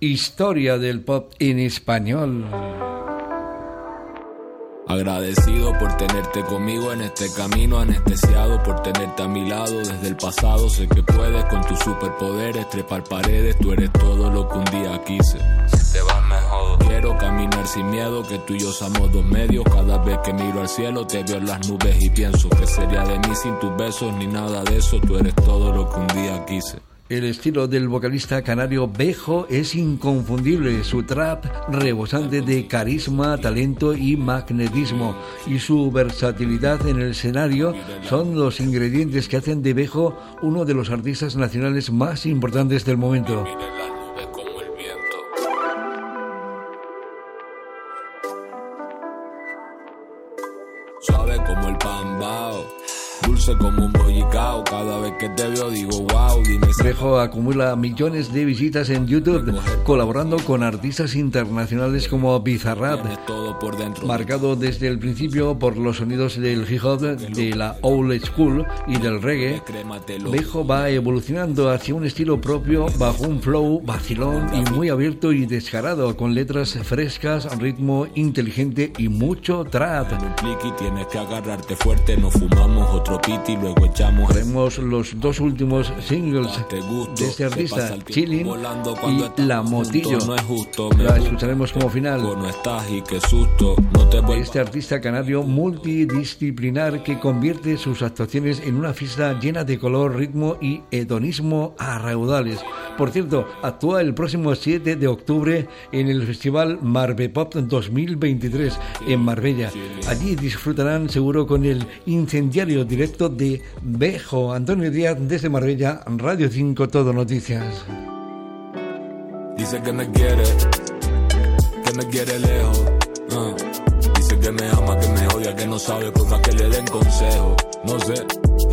Historia del pop en español. Agradecido por tenerte conmigo en este camino, anestesiado por tenerte a mi lado desde el pasado. Sé que puedes con tus superpoderes trepar paredes, tú eres todo lo que un día quise. Si te vas mejor. Quiero caminar sin miedo, que tú y yo somos dos medios. Cada vez que miro al cielo te veo en las nubes y pienso que sería de mí sin tus besos ni nada de eso. Tú eres todo lo que un día quise. El estilo del vocalista canario Bejo es inconfundible, su trap rebosante de carisma, talento y magnetismo y su versatilidad en el escenario son los ingredientes que hacen de Bejo uno de los artistas nacionales más importantes del momento. Suave como el pan dulce como un bollicao. Cada vez que te veo digo wow, dime. Bejo acumula millones de visitas en YouTube, colaborando con artistas internacionales como Bizarrap, marcado desde el principio por los sonidos del hip hop, de la old school y del reggae. Bejo va evolucionando hacia un estilo propio bajo un flow vacilón y muy abierto y descarado, con letras frescas, ritmo inteligente y mucho trap. Tienes que agarrarte fuerte, no fumamos otro y luego echamos. Vemos los dos últimos singles de este artista, Chilling y La Motillo. No es justo, la escucharemos como final. No estás y qué susto. No te de este artista canario multidisciplinar que convierte sus actuaciones en una fiesta llena de color, ritmo y hedonismo a raudales. Por cierto, actúa el próximo 7 de octubre en el Festival Marbe Pop 2023 en Marbella. Allí disfrutarán seguro con el incendiario directo de Bejo. Antonio Díaz desde Marbella, Radio 5, Todo Noticias. Dice que me quiere, que me quiere lejos. Ah. Dice que me ama, que me odia, que no sabe por más que le den consejo. No sé,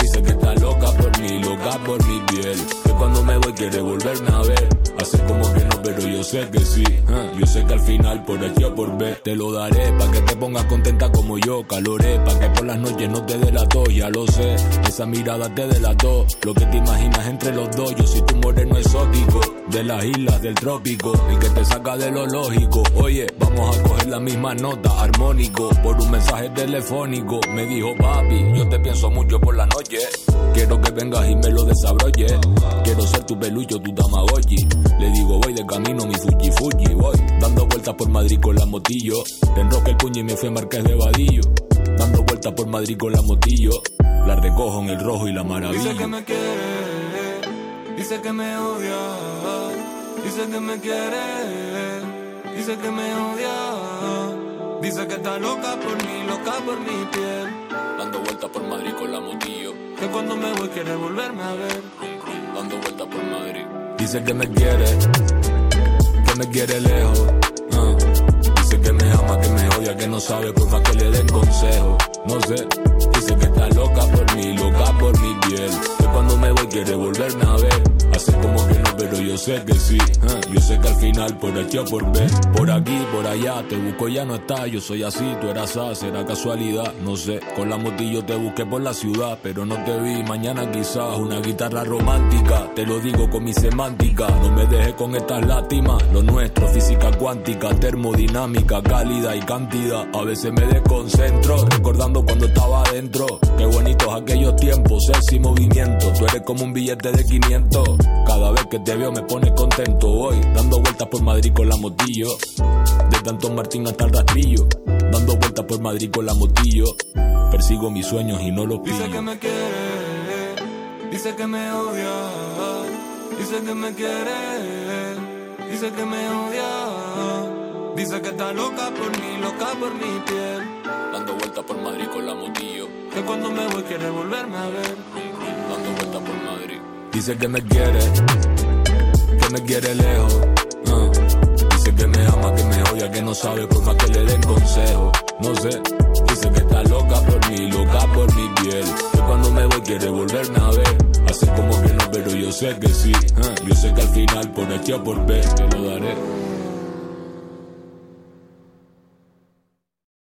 dice que está loca por mí, loca por mi piel. Que cuando me voy quiere volverme a ver. Hace como que no, pero yo sé que sí. Yo sé que al final, por aquí o por B, te lo daré. Pa' que te pongas contenta como yo, caloré. Pa' que por las noches no te delató, ya lo sé. Esa mirada te delató. Lo que te imaginas entre los dos, yo soy tu moreno exótico. De las islas del trópico, el que te saca de lo lógico. Oye, vamos a coger la misma nota, armónico. Por un mensaje telefónico, me dijo papi, yo te pienso mucho por la noche. Quiero que vengas y me lo desabrolle. Quiero ser tu pelucho, tu tamagotchi. Le digo, voy de camino, mi fuji fuji. Voy dando vueltas por Madrid con la motillo. Te enroque el puño y me fui a Marqués de Vadillo. Dando vueltas por Madrid con la motillo. La recojo en el rojo y la maravilla. Dice que me quiere, dice que me odia. Dice que me quiere, dice que me odia. Dice que está loca por mí, loca por mi piel. Dando vueltas por Madrid con la motillo. Que cuando me voy quiere volverme a ver. Dando vueltas por Madrid. Dice que me quiere, que me quiere lejos. Ah. Dice que me ama, que me odia, que no sabe por más que le den consejo. No sé, dice que está loca por mí, loca por mi piel. Que cuando me voy quiere volverme a ver. Hace como que no, pero yo sé que sí. Yo sé que al final por aquí o por B, por aquí, por allá, te busco ya no está. Yo soy así, tú eras A, será casualidad, no sé. Con la motillo te busqué por la ciudad, pero no te vi. Mañana quizás una guitarra romántica, te lo digo con mi semántica. No me dejes con estas lástimas, lo nuestro, física cuántica, termodinámica, cálida y cantidad. A veces me desconcentro, recordando cuando estaba adentro. Qué bonitos aquellos tiempos, sexy movimiento. Tú eres como un billete de 500. Cada vez que te veo me pone contento. Voy dando vueltas por Madrid con la motillo. De tanto Martín hasta el rastrillo. Dando vueltas por Madrid con la motillo. Persigo mis sueños y no los pillo. Dice que me quiere, dice que me odia. Dice que me quiere, dice que me odia. Dice que está loca por mí, loca por mi piel. Dando vueltas por Madrid con la motillo. Que cuando me voy quiere volverme a ver. Dando vueltas por Madrid. Dice que me quiere, que me quiere lejos. ah. Dice que me ama, que me odia, que no sabe por más que le den consejo. No sé, dice que está loca por mí, loca por mi piel. Que cuando me voy quiere volverme a ver. Hace como que no, pero yo sé que sí. ah. Yo sé que al final por aquí o por B te lo daré.